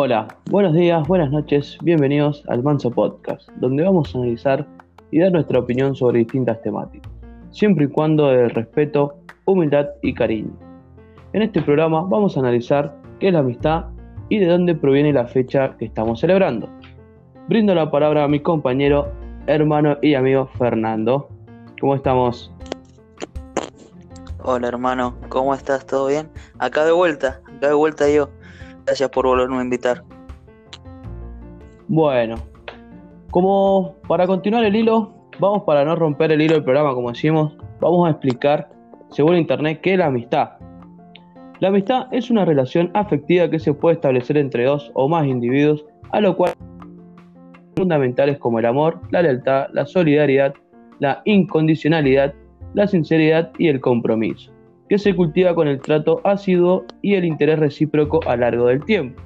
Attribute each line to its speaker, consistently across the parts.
Speaker 1: Hola, buenos días, buenas noches, bienvenidos al Manso Podcast, donde vamos a analizar y dar nuestra opinión sobre distintas temáticas, siempre y cuando de respeto, humildad y cariño. En este programa vamos a analizar qué es la amistad y de dónde proviene la fecha que estamos celebrando. Brindo la palabra a mi compañero, hermano y amigo Fernando. ¿Cómo estamos?
Speaker 2: Hola hermano, ¿cómo estás? ¿Todo bien? Acá de vuelta, acá de vuelta yo. Gracias por volvernos a invitar.
Speaker 1: Bueno, como para continuar el hilo, vamos para no romper el hilo del programa, como decimos, vamos a explicar, según internet, qué es la amistad. La amistad es una relación afectiva que se puede establecer entre dos o más individuos, a lo cual fundamentales como el amor, la lealtad, la solidaridad, la incondicionalidad, la sinceridad y el compromiso que se cultiva con el trato ácido y el interés recíproco a lo largo del tiempo.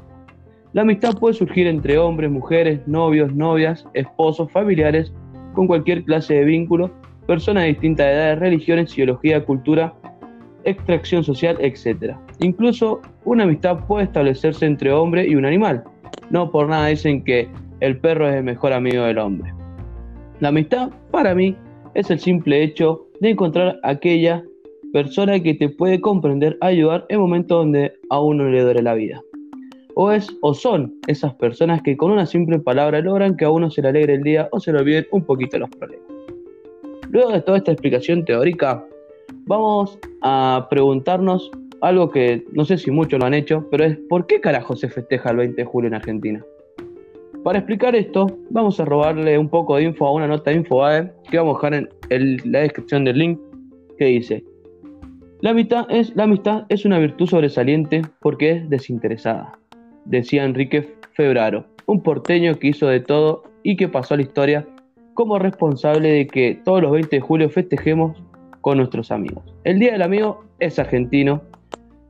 Speaker 1: La amistad puede surgir entre hombres, mujeres, novios, novias, esposos, familiares, con cualquier clase de vínculo, personas de distintas edades, religiones, ideología, cultura, extracción social, etc. Incluso una amistad puede establecerse entre hombre y un animal. No por nada dicen que el perro es el mejor amigo del hombre. La amistad, para mí, es el simple hecho de encontrar aquella persona que te puede comprender, ayudar en momentos donde a uno le duele la vida. O es o son esas personas que con una simple palabra logran que a uno se le alegre el día o se le olviden un poquito los problemas. Luego de toda esta explicación teórica, vamos a preguntarnos algo que no sé si muchos lo han hecho, pero es ¿por qué carajo se festeja el 20 de julio en Argentina? Para explicar esto, vamos a robarle un poco de info a una nota de InfoAE que vamos a dejar en la descripción del link que dice la amistad, es, una virtud sobresaliente porque es desinteresada, decía Enrique Febraro, un porteño que hizo de todo y que pasó a la historia como responsable de que todos los 20 de julio festejemos con nuestros amigos. El Día del Amigo es argentino.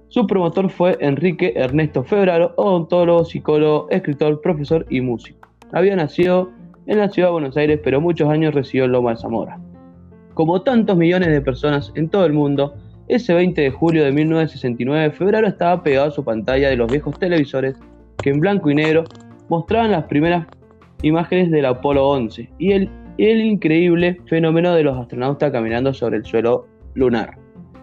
Speaker 1: Su promotor fue Enrique Ernesto Febraro, odontólogo, psicólogo, escritor, profesor y músico. Había nacido en la ciudad de Buenos Aires, pero muchos años residió en Loma de Zamora. Como tantos millones de personas en todo el mundo, ese 20 de julio de 1969, Febrero estaba pegado a su pantalla de los viejos televisores que en blanco y negro mostraban las primeras imágenes del Apolo 11 y el, el increíble fenómeno de los astronautas caminando sobre el suelo lunar.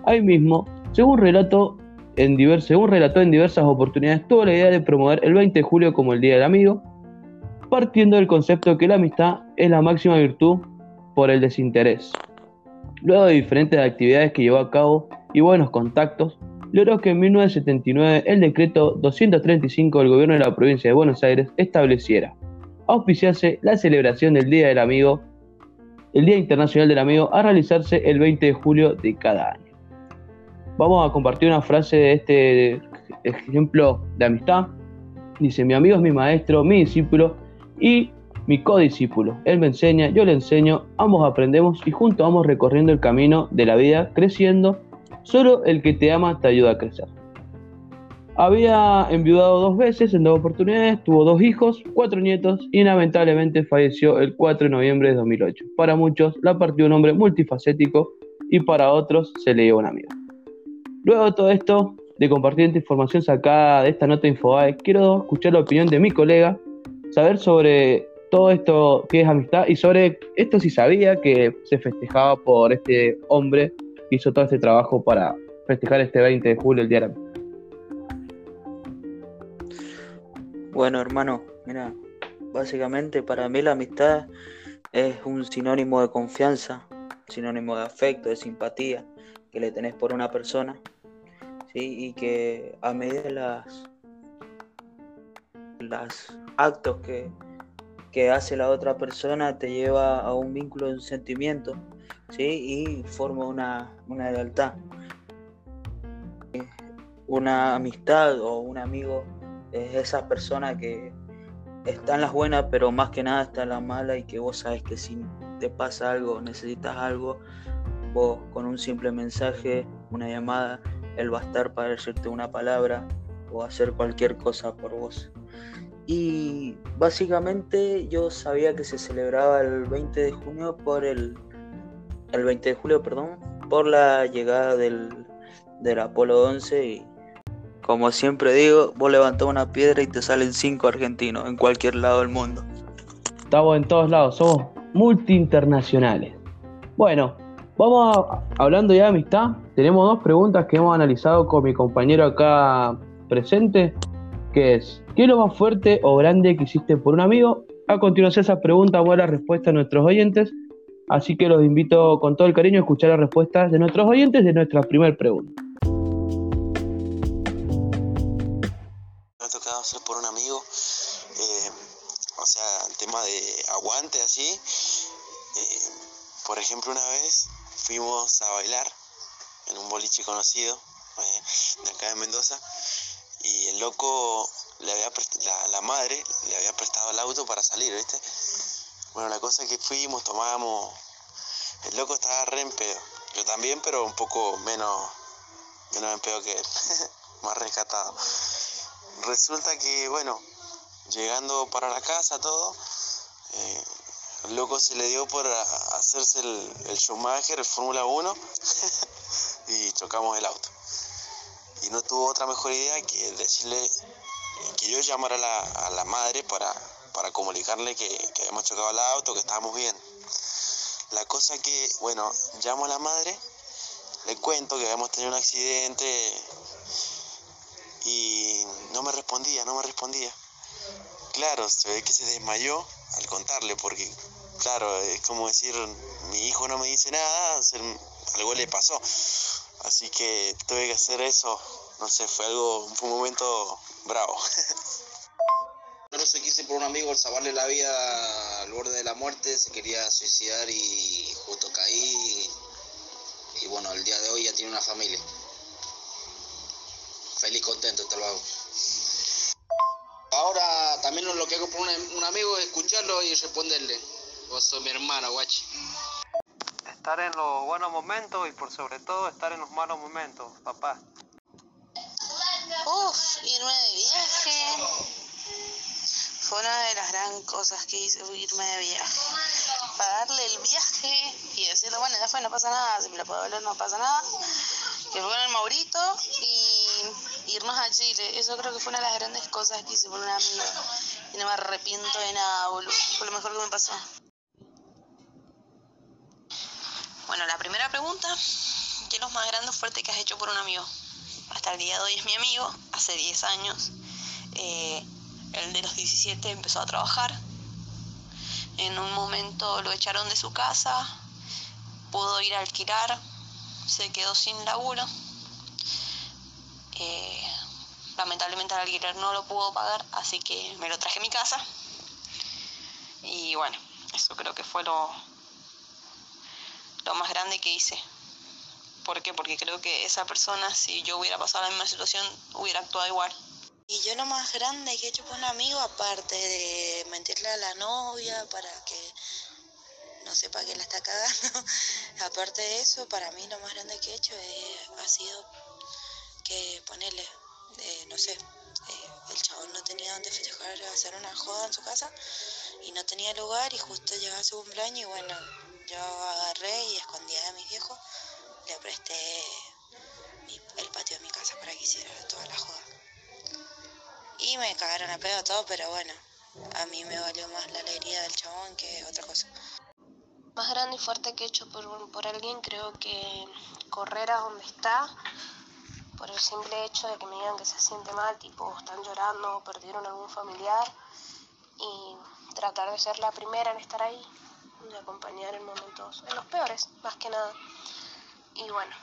Speaker 1: Ahí mismo, según, relato en según relató en diversas oportunidades, tuvo la idea de promover el 20 de julio como el Día del Amigo, partiendo del concepto que la amistad es la máxima virtud por el desinterés. Luego de diferentes actividades que llevó a cabo y buenos contactos, logró que en 1979 el decreto 235 del gobierno de la provincia de Buenos Aires estableciera, auspiciarse la celebración del Día del Amigo, el Día Internacional del Amigo, a realizarse el 20 de julio de cada año. Vamos a compartir una frase de este ejemplo de amistad. Dice, mi amigo es mi maestro, mi discípulo y mi codiscípulo. Él me enseña, yo le enseño, ambos aprendemos y juntos vamos recorriendo el camino de la vida, creciendo. Solo el que te ama te ayuda a crecer. Había enviudado dos veces en dos oportunidades, tuvo dos hijos, cuatro nietos y lamentablemente falleció el 4 de noviembre de 2008. Para muchos la partió un hombre multifacético y para otros se le dio un amigo. Luego de todo esto, de compartir esta información sacada de esta nota Infobae, quiero escuchar la opinión de mi colega, saber sobre todo esto que es amistad y sobre esto si sabía que se festejaba por este hombre hizo todo este trabajo para festejar este 20 de julio, el Día.
Speaker 2: Bueno, hermano, mira, básicamente para mí la amistad es un sinónimo de confianza, sinónimo de afecto, de simpatía que le tenés por una persona, ¿sí? Y que a medida de las, las actos que, que hace la otra persona te lleva a un vínculo de un sentimiento, ¿sí? Y forma una, una lealtad. Una amistad o un amigo es esa persona que está en las buenas, pero más que nada está en las malas y que vos sabes que si te pasa algo, necesitas algo, vos con un simple mensaje, una llamada, él va a estar para decirte una palabra o hacer cualquier cosa por vos. Y básicamente yo sabía que se celebraba el 20 de junio por el, el 20 de julio, perdón, por la llegada del, del Apolo 11 y Como siempre digo, vos levantás una piedra y te salen cinco argentinos en cualquier lado del mundo.
Speaker 1: Estamos en todos lados, somos multi-internacionales. Bueno, vamos hablando ya de amistad. Tenemos dos preguntas que hemos analizado con mi compañero acá presente, que es, ¿qué es lo más fuerte o grande que hiciste por un amigo? A continuación esa pregunta buena respuesta a nuestros oyentes, así que los invito con todo el cariño a escuchar las respuestas de nuestros oyentes de nuestra primera pregunta.
Speaker 3: Me ha tocado hacer por un amigo, eh, o sea, el tema de aguante así. Eh, por ejemplo, una vez fuimos a bailar en un boliche conocido eh, de acá de Mendoza y el loco le había la, la, madre le había prestado el auto para salir, ¿viste? Bueno, la cosa es que fuimos, tomamos, el loco estaba re en pedo, yo también, pero un poco menos, menos en pedo que él, más rescatado. Resulta que, bueno, llegando para la casa todo, eh, el loco se le dio por hacerse el, el Schumacher, el Fórmula 1, y chocamos el auto. Y no tuvo otra mejor idea que decirle que yo llamara a la, a la madre para, para comunicarle que, que, habíamos chocado el auto, que estábamos bien. La cosa que, bueno, llamo a la madre, le cuento que habíamos tenido un accidente y no me respondía, no me respondía. Claro, se ve que se desmayó al contarle, porque, claro, es como decir, mi hijo no me dice nada, algo le pasó. Así que tuve que hacer eso. No sé, fue algo, fue un momento bravo.
Speaker 4: No se quise por un amigo salvarle la vida al borde de la muerte, se quería suicidar y justo caí. Y, y bueno, el día de hoy ya tiene una familia. Feliz, contento, hasta luego. Ahora también lo que hago por un, un amigo es escucharlo y responderle. Vos sos mi hermano, guachi
Speaker 5: estar en los buenos momentos y por sobre todo estar en los malos momentos, papá.
Speaker 6: Uf, irme de viaje. Fue una de las gran cosas que hice, irme de viaje. Pagarle el viaje y decirle, bueno, ya fue, no pasa nada, si me lo puedo hablar, no pasa nada. Que fue con el Maurito y irnos a Chile. Eso creo que fue una de las grandes cosas que hice por un amigo. Y no me arrepiento de nada, boludo. Fue lo mejor que me pasó. Bueno, la primera pregunta, ¿qué es lo más grande o fuerte que has hecho por un amigo? Hasta el día de hoy es mi amigo, hace 10 años. Eh, el de los 17 empezó a trabajar. En un momento lo echaron de su casa, pudo ir a alquilar, se quedó sin laburo. Eh, lamentablemente el alquiler no lo pudo pagar, así que me lo traje a mi casa. Y bueno, eso creo que fue lo, lo más grande que hice. ¿Por qué? Porque creo que esa persona, si yo hubiera pasado la misma situación, hubiera actuado igual.
Speaker 7: Y yo lo más grande que he hecho por un amigo, aparte de mentirle a la novia para que no sepa que la está cagando, aparte de eso, para mí lo más grande que he hecho ha sido que ponerle, eh, no sé, eh, el chabón no tenía donde festejar, hacer una joda en su casa y no tenía lugar y justo llegaba su cumpleaños y bueno, yo agarré y escondía de mis viejos, le presté mi, el patio de mi casa para que hiciera toda la joda. Y me cagaron a pedo todo, pero bueno, a mí me valió más la alegría del chabón que otra cosa.
Speaker 8: Más grande y fuerte que he hecho por, por alguien, creo que correr a donde está, por el simple hecho de que me digan que se siente mal, tipo están llorando o perdieron algún familiar, y tratar de ser la primera en estar ahí, de acompañar en momentos, en los peores, más que nada. Y bueno,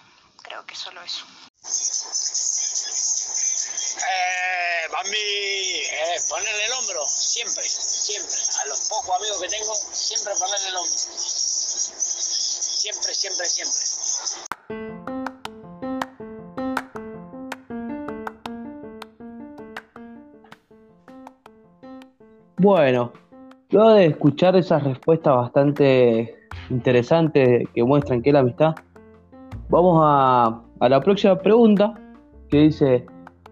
Speaker 8: creo que solo eso.
Speaker 9: Eh, Bambi, eh, ponerle el hombro, siempre, siempre. A los pocos amigos que tengo, siempre ponerle el hombro. Siempre, siempre, siempre.
Speaker 1: Bueno, luego de escuchar esas respuestas bastante interesantes que muestran que es la amistad, vamos a, a la próxima pregunta que dice,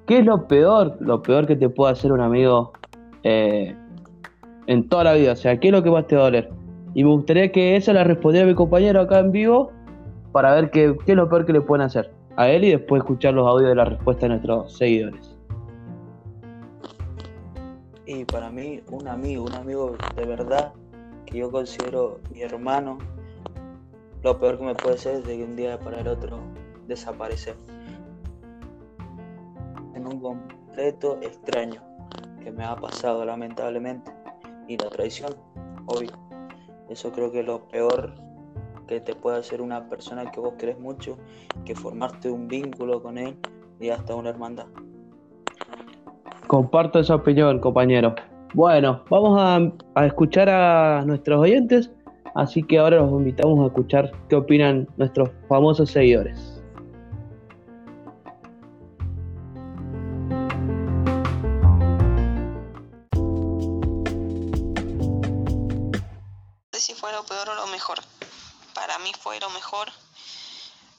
Speaker 1: ¿qué es lo peor, lo peor que te puede hacer un amigo eh, en toda la vida? O sea, ¿qué es lo que más te va a doler? Y me gustaría que esa la respondiera mi compañero acá en vivo para ver qué, qué es lo peor que le pueden hacer a él y después escuchar los audios de la respuesta de nuestros seguidores.
Speaker 2: Y para mí, un amigo, un amigo de verdad que yo considero mi hermano, lo peor que me puede ser es de que un día para el otro desaparecer. En un completo extraño que me ha pasado lamentablemente. Y la traición, obvio. Eso creo que es lo peor que te puede hacer una persona que vos querés mucho, que formarte un vínculo con él y hasta una hermandad.
Speaker 1: Comparto esa opinión, compañero. Bueno, vamos a, a escuchar a nuestros oyentes, así que ahora los invitamos a escuchar qué opinan nuestros famosos seguidores.
Speaker 6: Para mí fue lo mejor.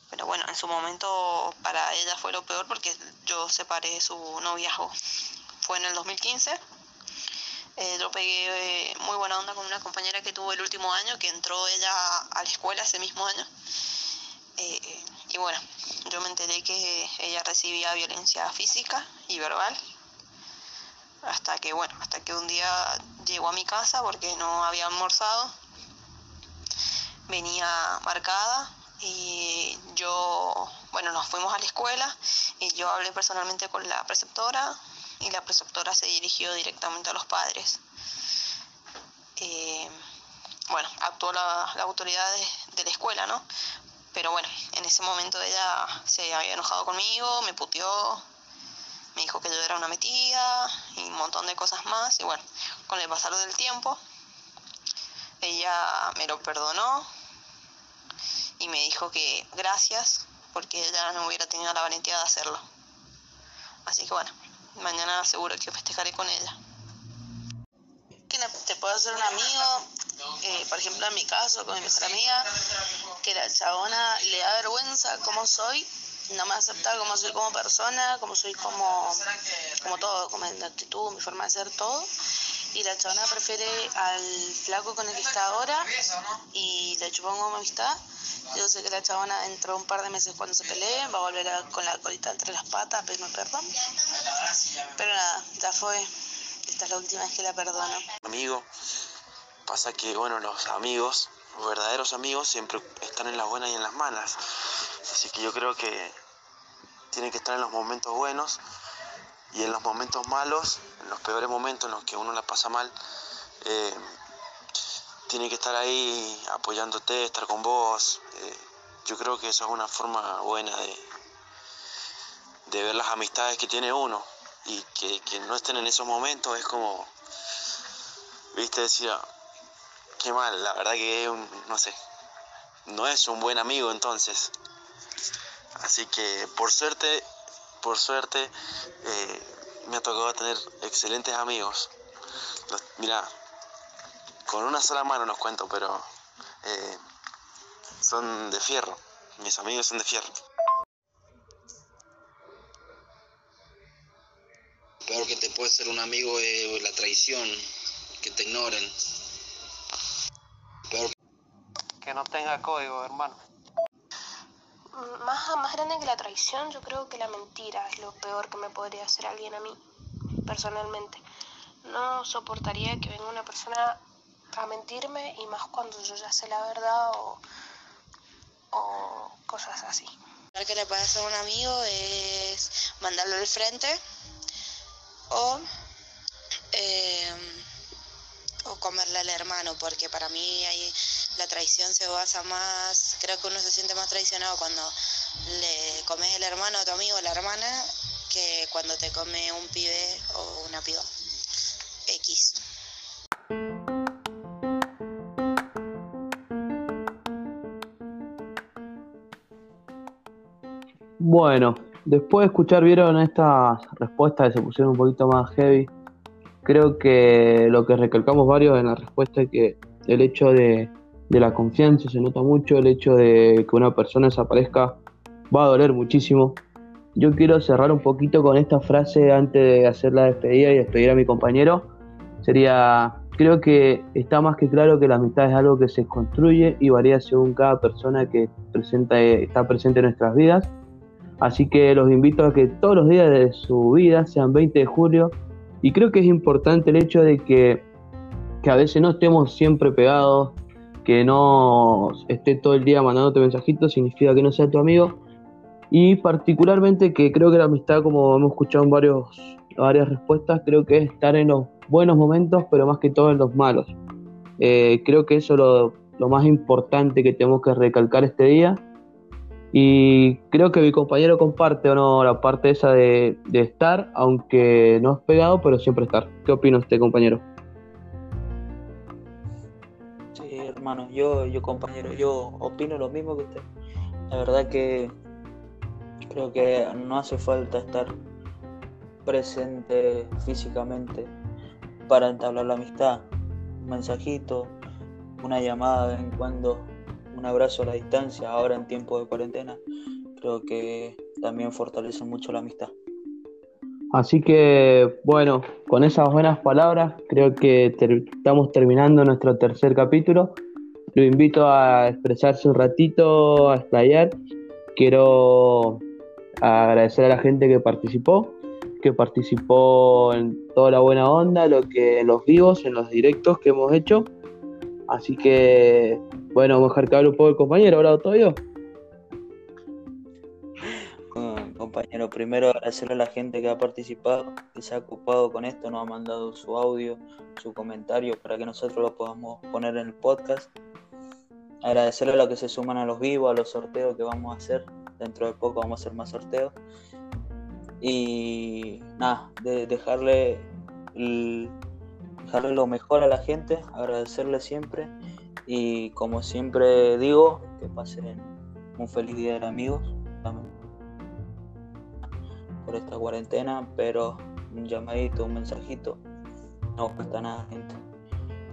Speaker 6: Pero bueno, en su momento para ella fue lo peor porque yo separé su noviazgo. Fue en el 2015. Eh, yo pegué eh, muy buena onda con una compañera que tuvo el último año, que entró ella a la escuela ese mismo año. Eh, y bueno, yo me enteré que ella recibía violencia física y verbal. Hasta que, bueno, hasta que un día llegó a mi casa porque no había almorzado. Venía marcada y yo, bueno, nos fuimos a la escuela y yo hablé personalmente con la preceptora y la preceptora se dirigió directamente a los padres. Eh, bueno, actuó la, la autoridad de, la escuela, ¿no? Pero bueno, en ese momento ella se había enojado conmigo, me puteó, me dijo que yo era una metida y un montón de cosas más. Y bueno, con el pasar del tiempo, ella me lo perdonó y me dijo que gracias porque ella no hubiera tenido la valentía de hacerlo. Así que bueno, mañana seguro que festejaré con ella. Te puedo hacer un amigo, eh, por ejemplo en mi caso con mi mejor amiga, que la chabona le da vergüenza cómo soy, no me acepta como soy como persona, como soy como, como todo, como mi actitud, mi forma de ser todo. Y la chabona prefiere al flaco con el que está ahora y le chupó como amistad. Yo sé que la chabona dentro de un par de meses cuando se pelee va a volver a- con la colita entre las patas a pedirme perdón. Pero nada, ya fue. Esta es la última vez que la perdono.
Speaker 3: amigo. Pasa que, bueno, los amigos, los verdaderos amigos, siempre están en las buenas y en las malas. Así que yo creo que tienen que estar en los momentos buenos y en los momentos malos, los peores momentos en los que uno la pasa mal, eh, tiene que estar ahí apoyándote, estar con vos. eh, yo creo que eso es una forma buena de, de ver las amistades que tiene uno y que, no estén en esos momentos es como, viste, decir, "Ah, qué mal, la verdad que un, no sé, no es un buen amigo entonces. Así que por suerte, por suerte, eh, me ha tocado tener excelentes amigos. Los- mira, con una sola mano los cuento, pero eh, son de fierro. Mis amigos son de fierro.
Speaker 4: Peor que te puede ser un amigo es la traición, que te ignoren. Peor
Speaker 5: Que no tenga código, hermano.
Speaker 8: Más, más grande que la traición, yo creo que la mentira es lo peor que me podría hacer alguien a mí, personalmente. No soportaría que venga una persona a mentirme y más cuando yo ya sé la verdad o, o cosas así.
Speaker 7: Lo que le puede hacer a un amigo es mandarlo al frente o, eh, comerle al hermano, porque para mí ahí la traición se basa más, creo que uno se siente más traicionado cuando le comes el hermano a tu amigo o la hermana que cuando te come un pibe o una piba. X.
Speaker 1: Bueno, después de escuchar, vieron estas respuestas que se pusieron un poquito más heavy. Creo que lo que recalcamos varios en la respuesta es que el hecho de, de la confianza se nota mucho, el hecho de que una persona desaparezca va a doler muchísimo. Yo quiero cerrar un poquito con esta frase antes de hacer la despedida y despedir a mi compañero. Sería, creo que está más que claro que la amistad es algo que se construye y varía según cada persona que presenta, está presente en nuestras vidas. Así que los invito a que todos los días de su vida, sean 20 de julio, Y creo que es importante el hecho de que, que a veces no estemos siempre pegados, que no esté todo el día mandándote mensajitos, significa que no sea tu amigo. Y particularmente que creo que la amistad, como hemos escuchado en varios, varias respuestas, creo que es estar en los buenos momentos, pero más que todo en los malos. Eh, creo que eso es lo, lo más importante que tenemos que recalcar este día. Y creo que mi compañero comparte o no la parte esa de, estar, aunque no es pegado, pero siempre estar. ¿Qué opina usted, compañero?
Speaker 2: Sí, hermano, yo, yo compañero, yo opino lo mismo que usted. La verdad que creo que no hace falta estar presente físicamente para entablar la amistad. Un mensajito, una llamada de vez en cuando, abrazo a la distancia, ahora en tiempo de cuarentena, creo que también fortalece mucho la amistad.
Speaker 1: Así que, bueno, con esas buenas palabras, creo que estamos terminando nuestro tercer capítulo. Lo invito a expresarse un ratito, a explayar. Quiero agradecer a la gente que participó, que participó en toda la buena onda, lo que en los vivos, en los directos que hemos hecho. Así que, bueno, vamos a dejar que hable un poco el compañero, ahora todo yo.
Speaker 2: compañero, primero agradecerle a la gente que ha participado, que se ha ocupado con esto, nos ha mandado su audio, su comentario para que nosotros lo podamos poner en el podcast. Agradecerle a los que se suman a los vivos, a los sorteos que vamos a hacer. Dentro de poco vamos a hacer más sorteos. Y nada, de dejarle, dejarle lo mejor a la gente, agradecerle siempre. Y como siempre digo, que pasen un feliz día de amigos por esta cuarentena, pero un llamadito, un mensajito, no cuesta nada, gente.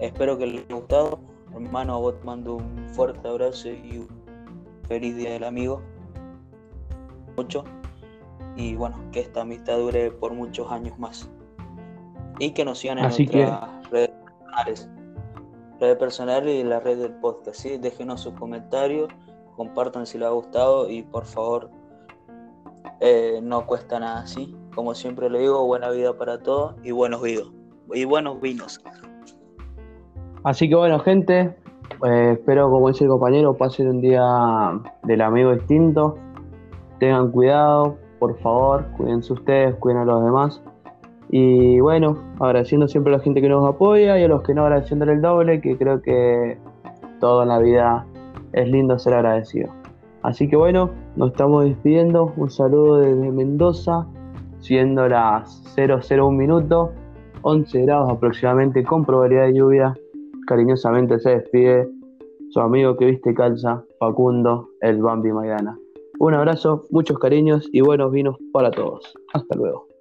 Speaker 2: Espero que les haya gustado. Hermano, vos te mando un fuerte abrazo y un feliz día del amigo. Mucho. Y bueno, que esta amistad dure por muchos años más. Y que nos sigan en nuestras redes personales. Redes personales y la red del podcast. ¿sí? Déjenos sus comentarios, compartan si les ha gustado y por favor eh, no cuesta nada así. Como siempre le digo, buena vida para todos y buenos vinos. Y buenos vinos.
Speaker 1: Así que bueno, gente, eh, espero, como dice el compañero, pasen un día del amigo distinto. Tengan cuidado, por favor, cuídense ustedes, cuiden a los demás. Y bueno, agradeciendo siempre a la gente que nos apoya y a los que no agradeciéndole el doble, que creo que todo en la vida es lindo ser agradecido. Así que bueno, nos estamos despidiendo. Un saludo desde Mendoza, siendo las 001 minutos, 11 grados aproximadamente con probabilidad de lluvia. Cariñosamente se despide su amigo que viste calza, Facundo, el Bambi Maidana. Un abrazo, muchos cariños y buenos vinos para todos. Hasta luego.